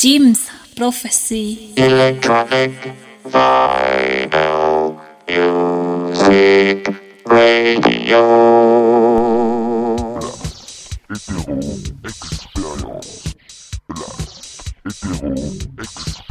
Jim's Prophecy. Electronic vinyl music radio. Hétéro expérience. Place. Hétéro expérience.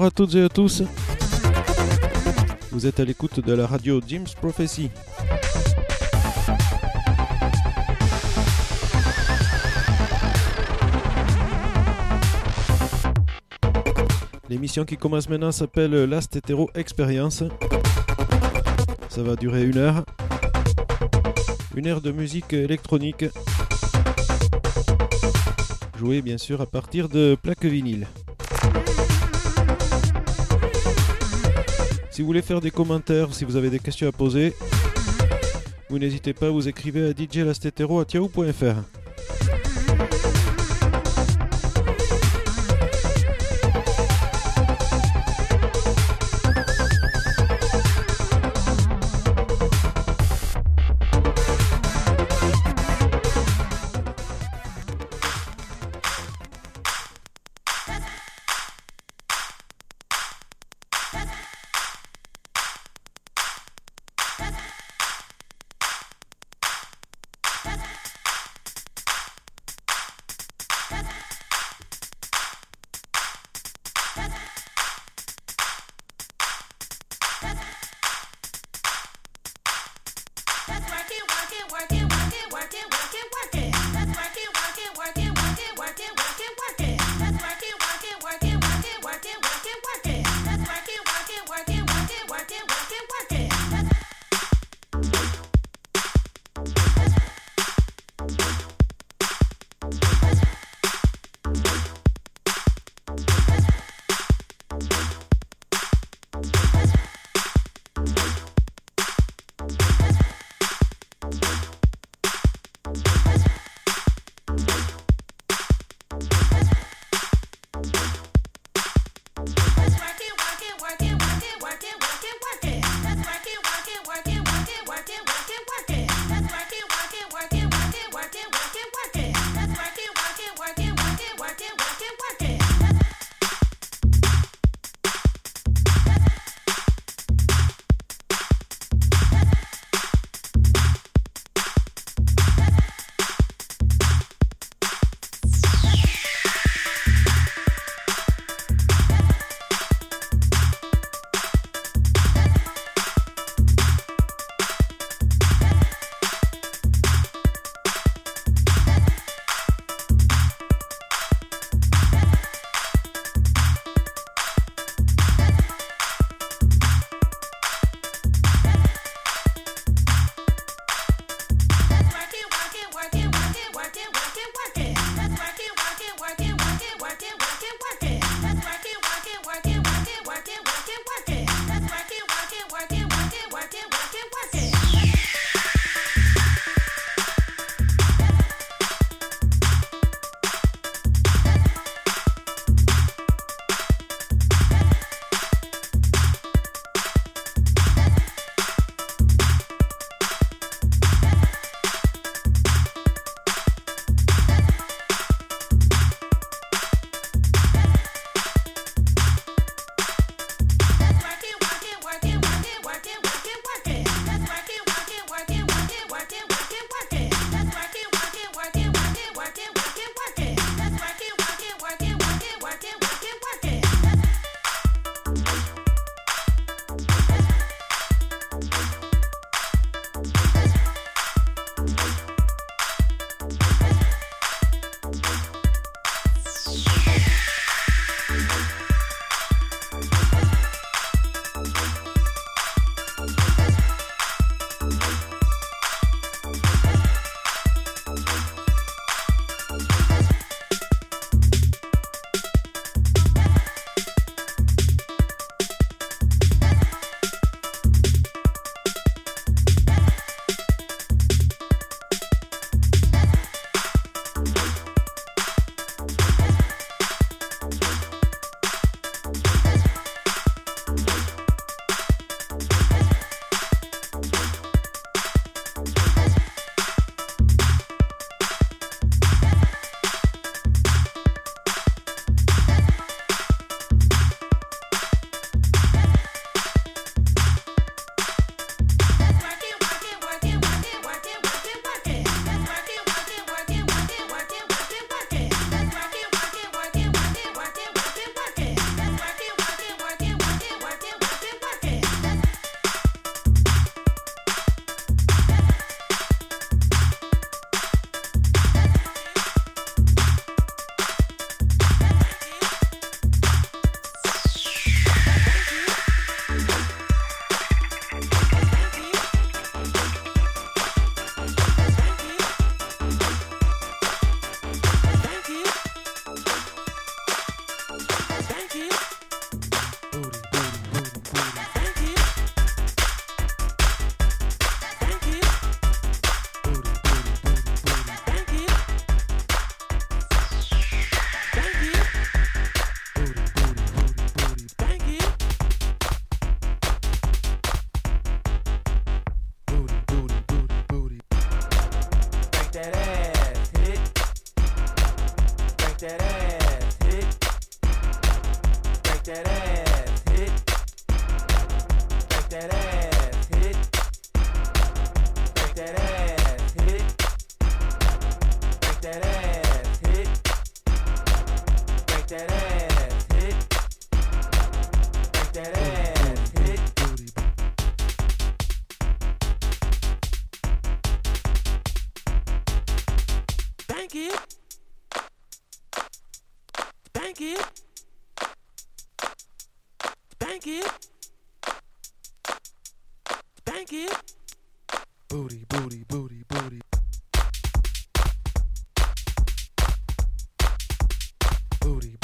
Bonjour à toutes et à tous. Vous êtes à l'écoute de la radio Jim's Prophecy. L'émission qui commence maintenant s'appelle Last Hetero Experience. Ça va durer une heure. Une heure de musique électronique. Jouée bien sûr à partir de plaques vinyles. Si vous voulez faire des commentaires, si vous avez des questions à poser, vous n'hésitez pas, vous écrivez à djlastetero.yahoo.fr. Booty,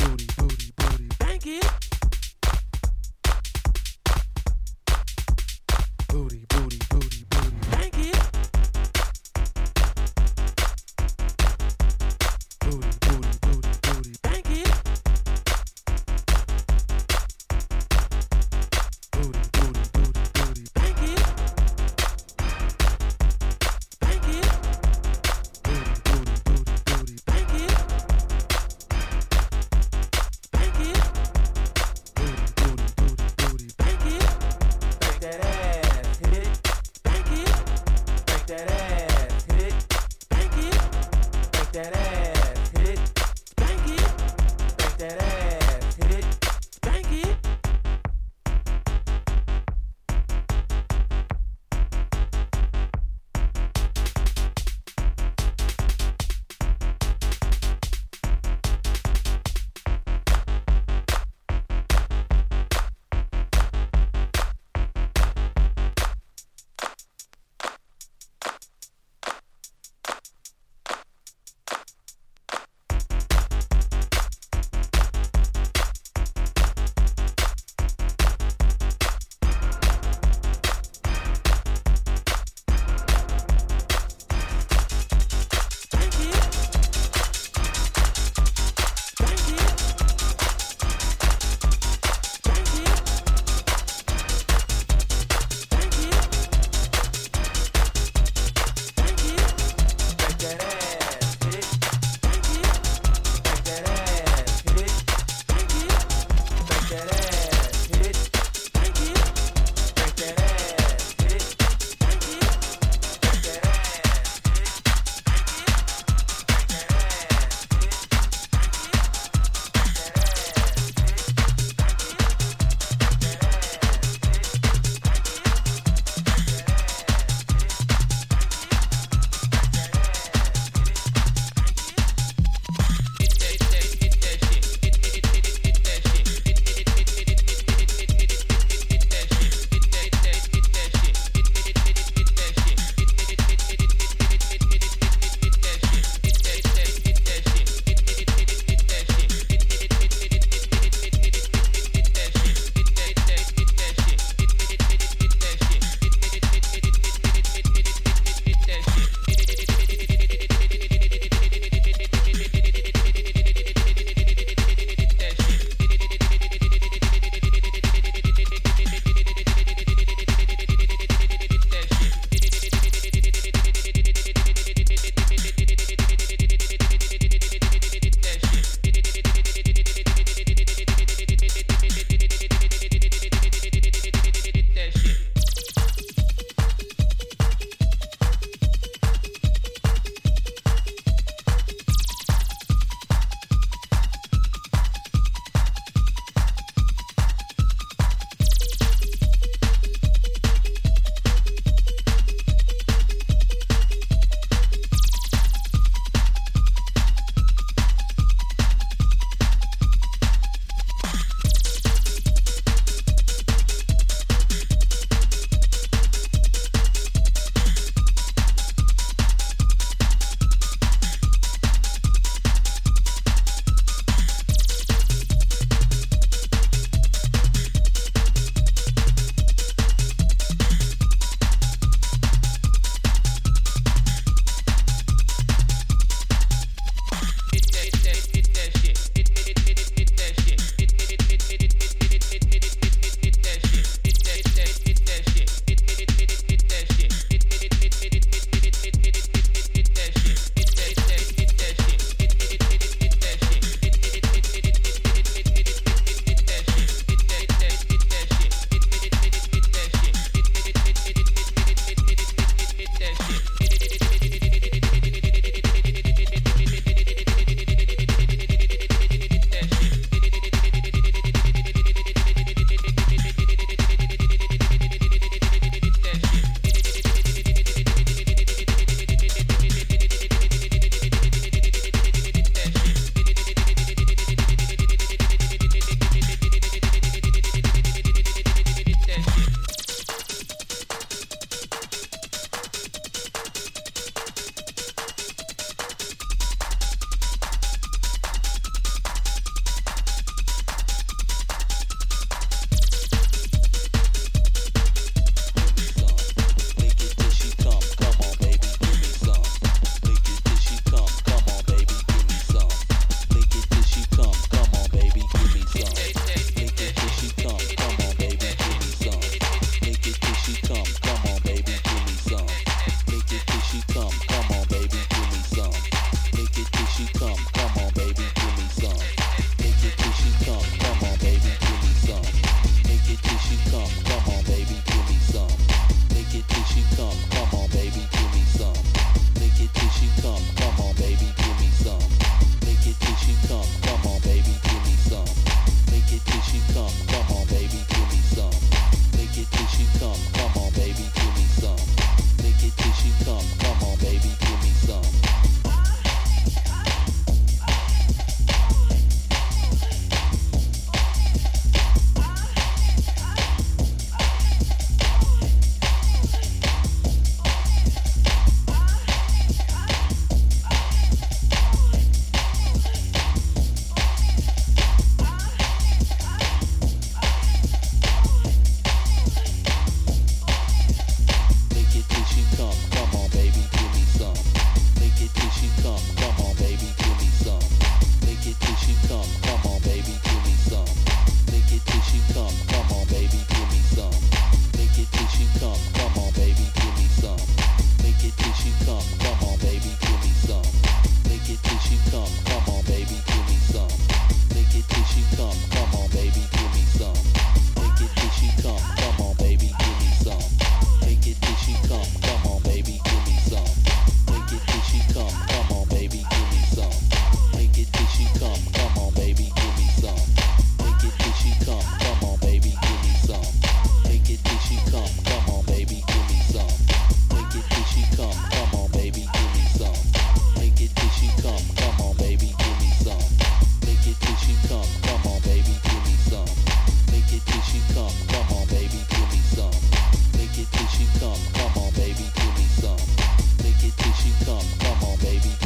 baby.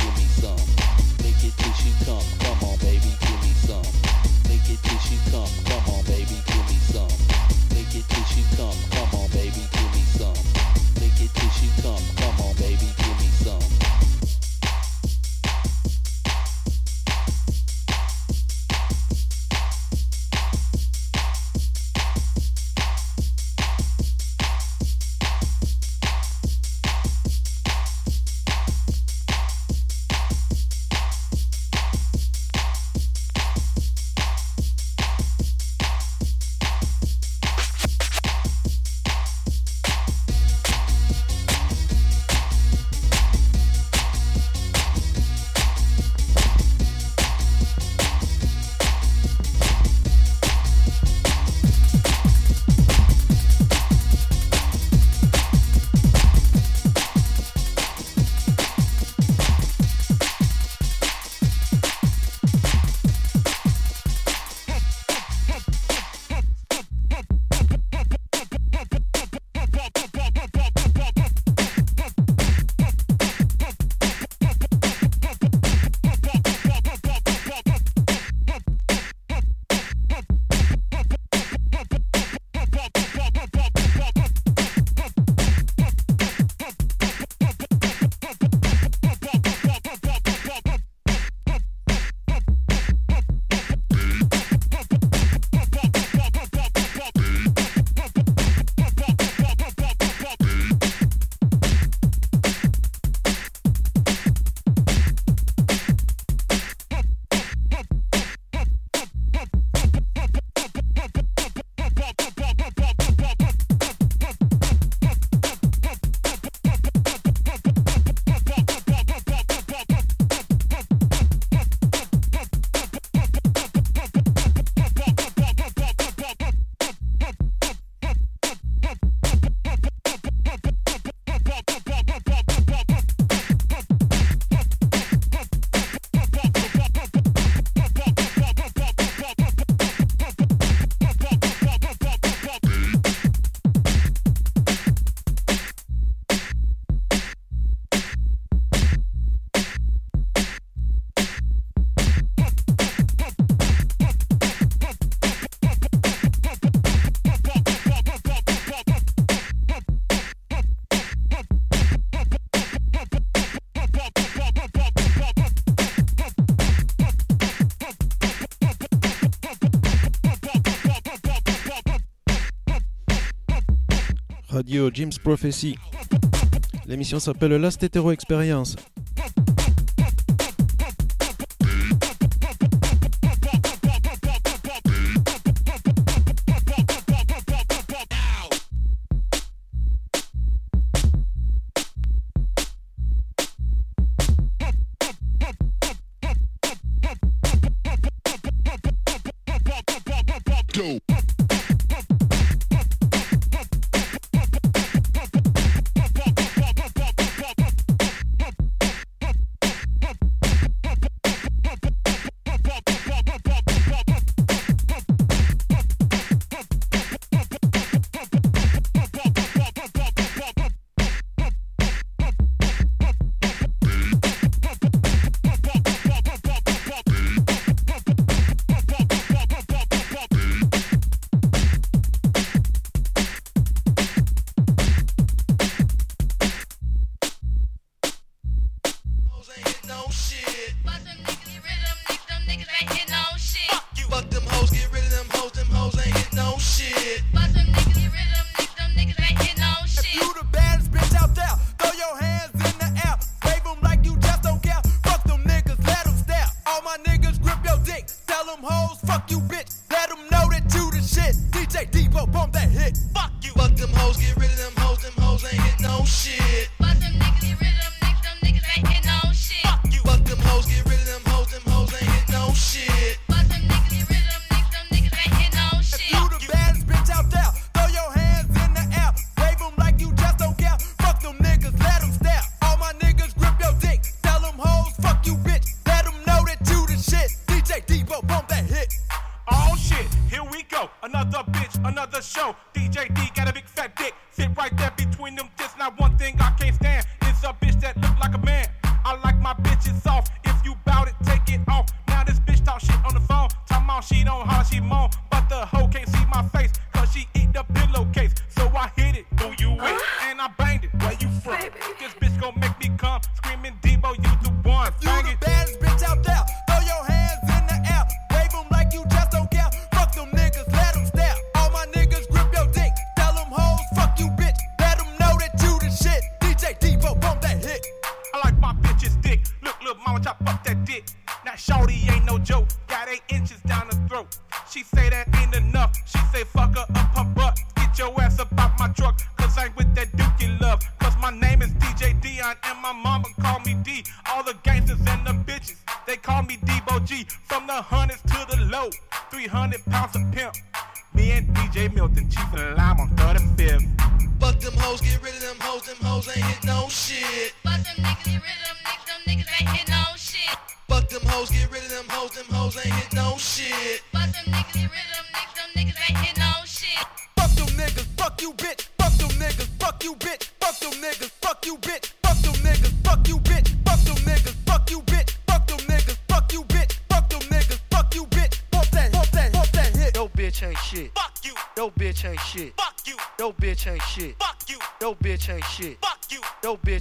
Jim's Prophecy. L'émission s'appelle Last Hetero Experience.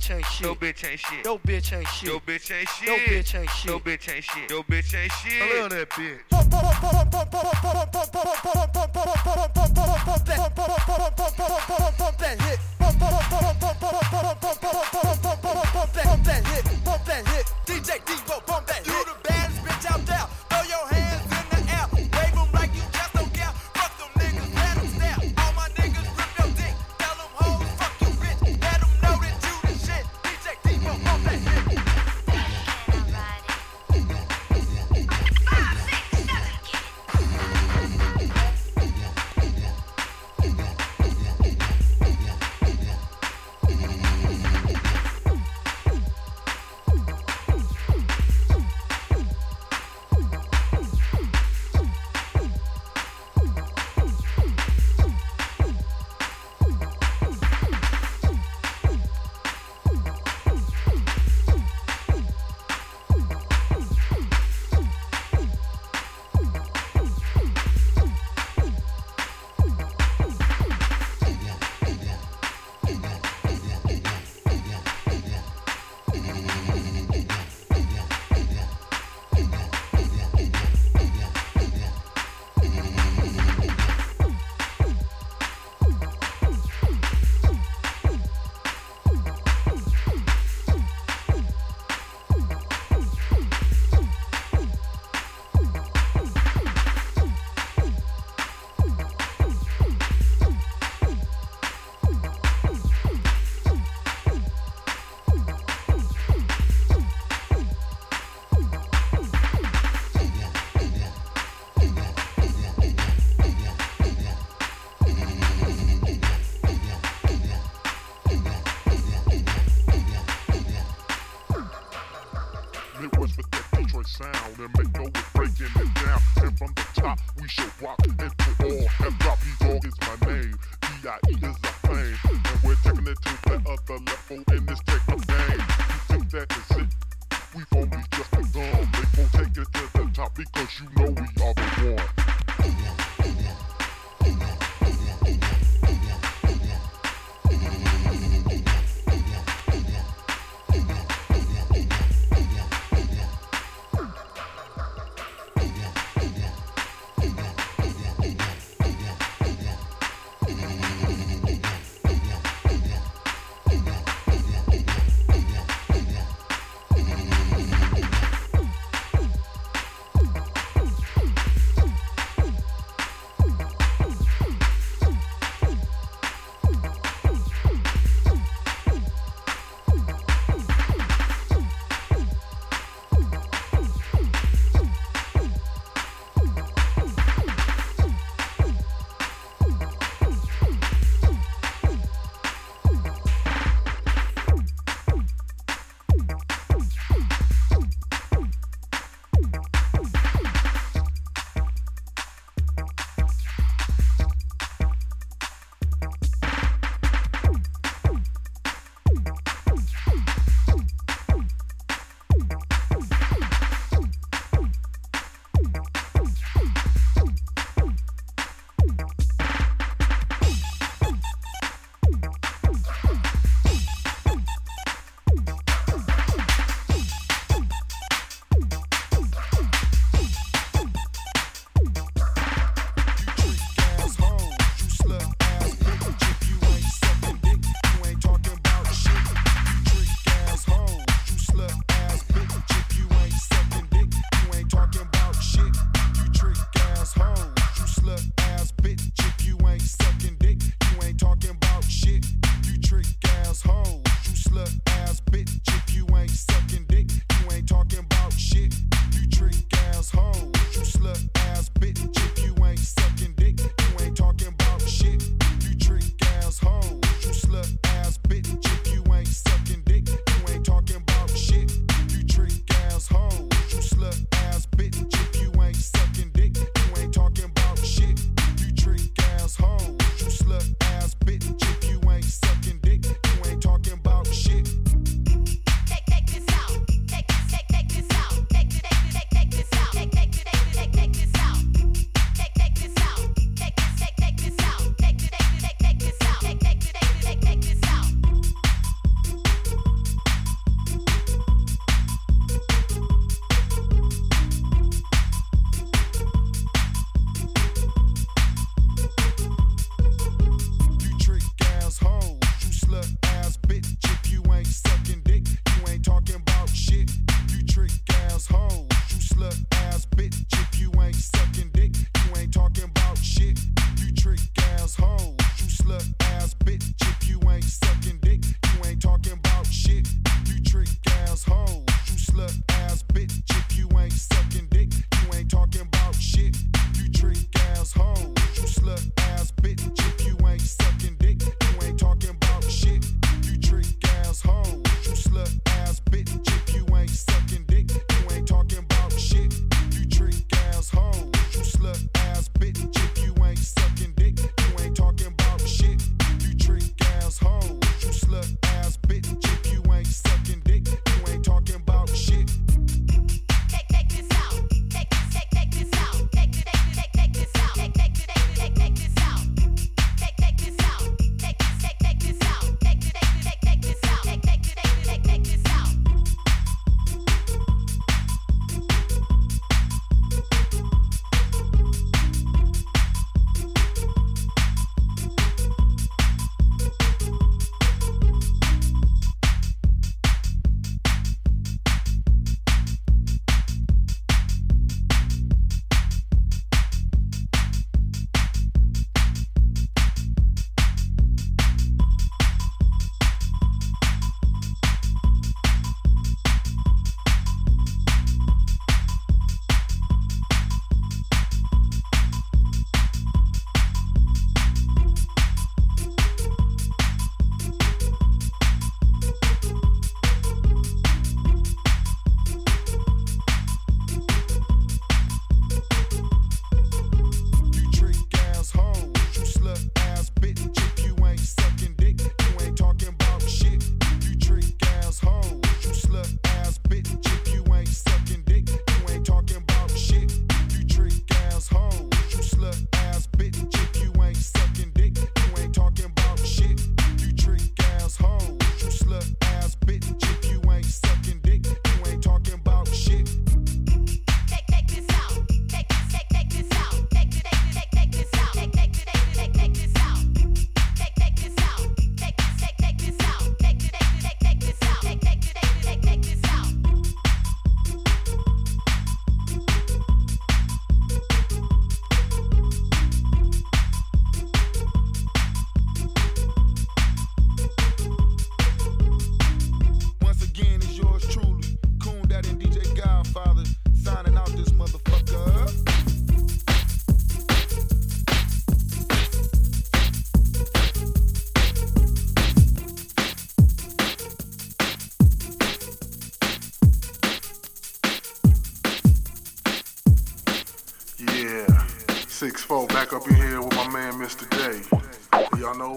Shit. Yo bitch ain't shit. Yo bitch ain't shit. Yo bitch ain't shit. Yo bitch ain't shit. Yo bitch ain't shit. I love that bitch. That hit.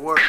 work.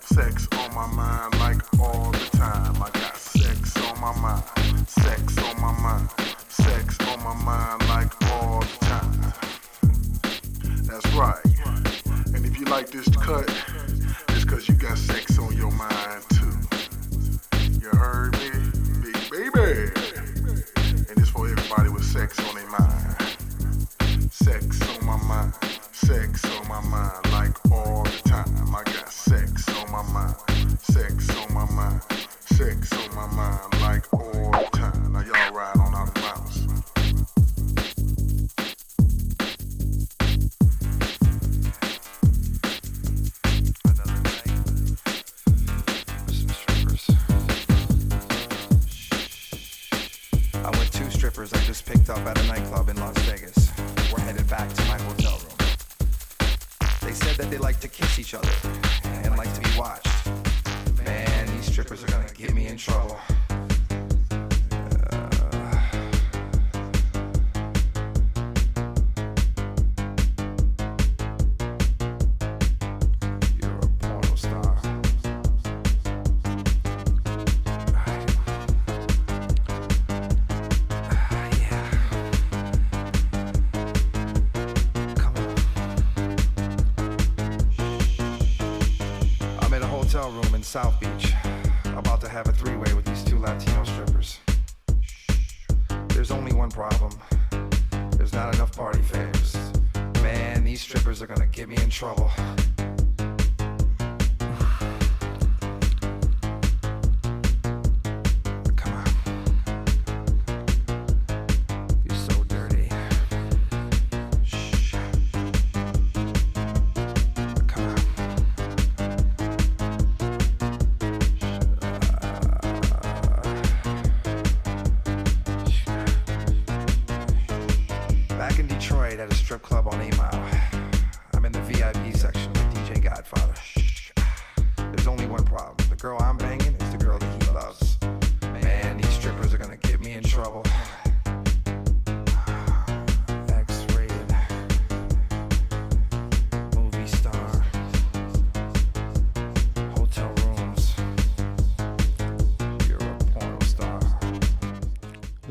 Sex on my mind like all the time. I got sex on my mind. Sex on my mind. Sex on my mind like all the time. That's right. And if you like this cut,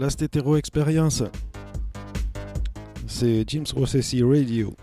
la Stétéro Experience. C'est James Rossessi Radio.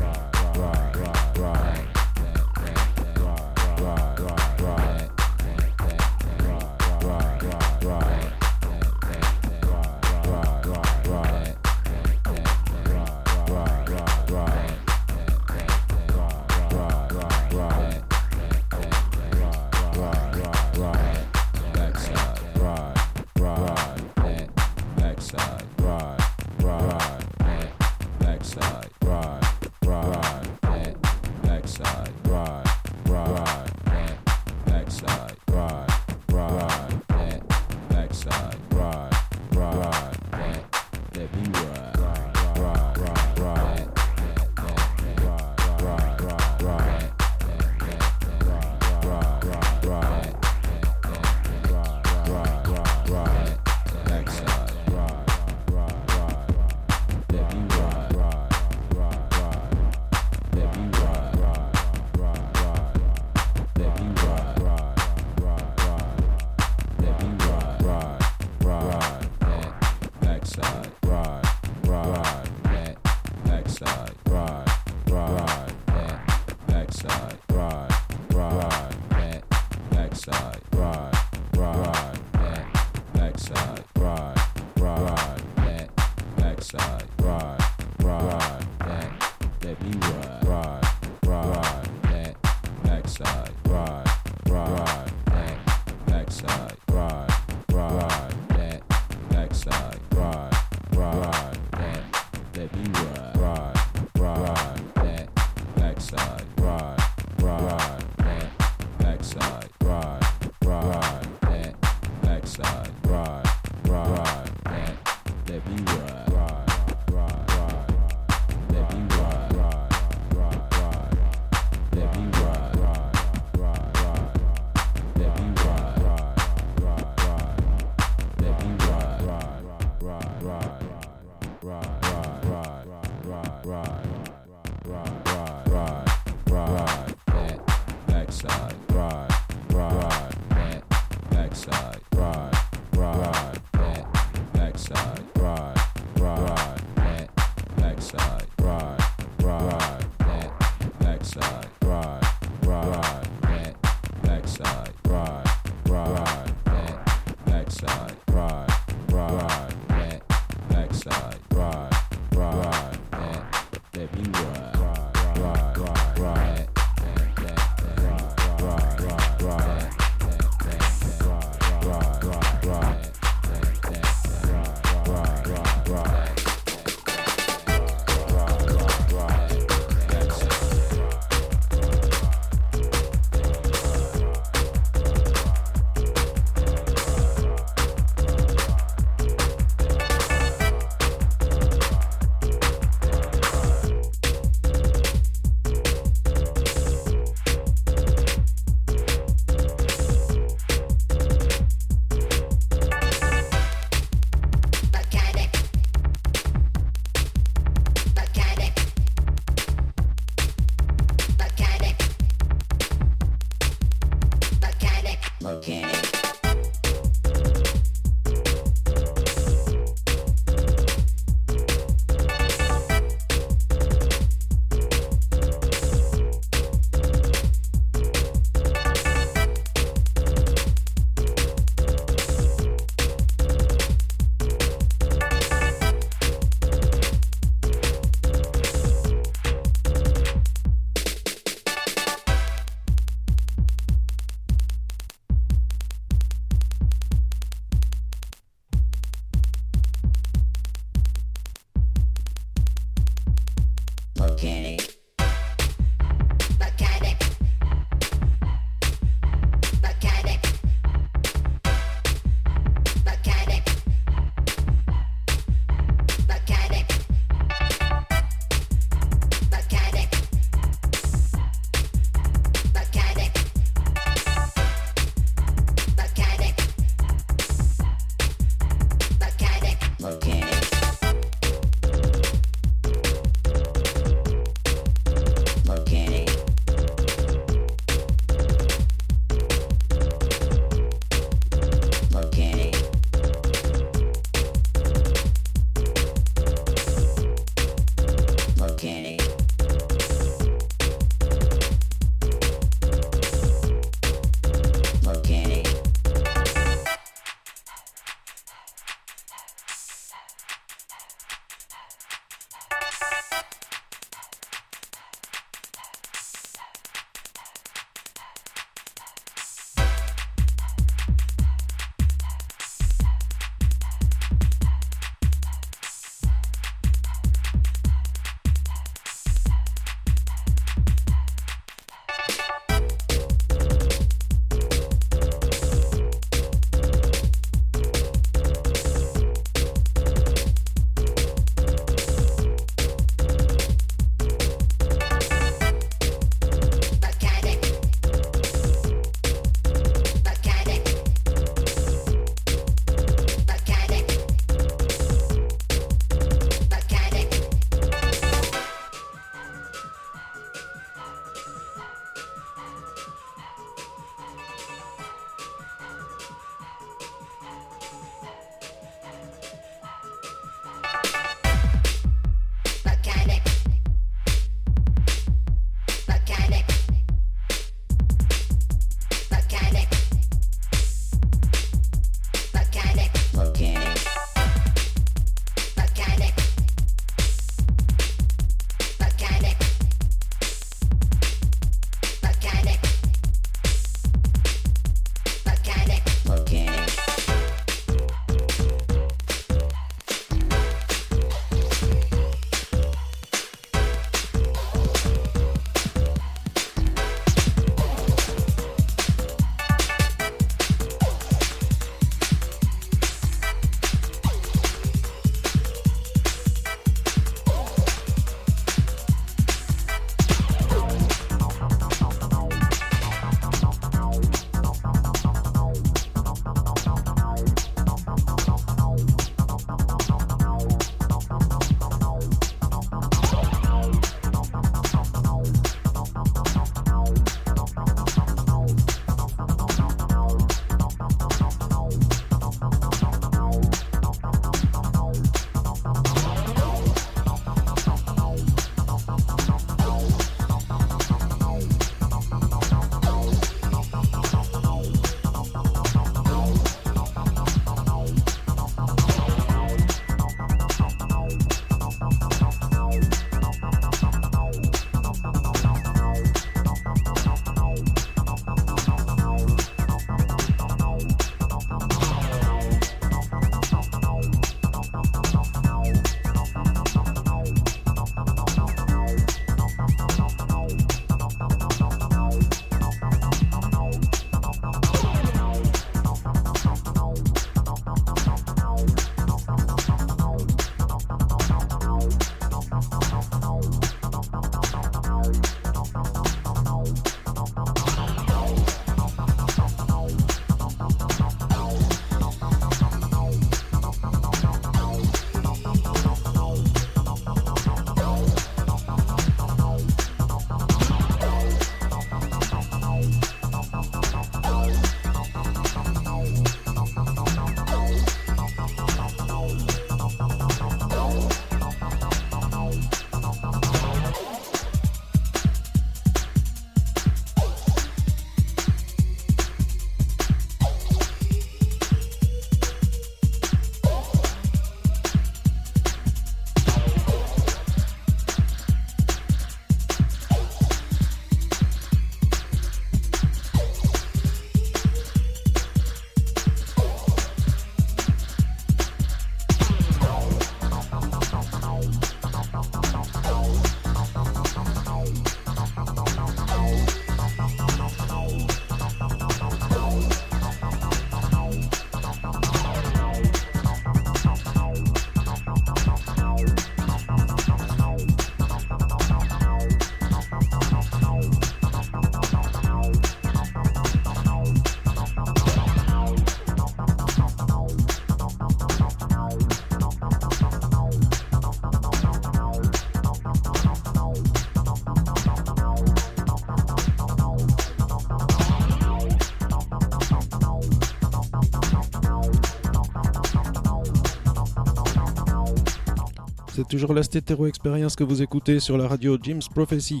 C'est toujours la Stétéro Experience que vous écoutez sur la radio Jim's Prophecy.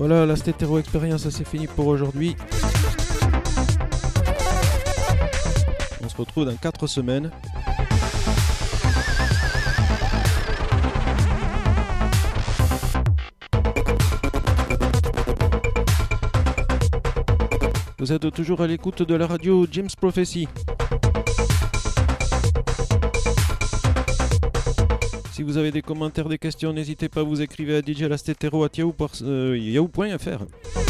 Voilà, la Stétéro Expérience, c'est fini pour aujourd'hui. On se retrouve dans 4 semaines. Vous êtes toujours à l'écoute de la radio James Prophecy. Si vous avez des commentaires, des questions, n'hésitez pas à vous écrire à djlastetero.yahoo.fr.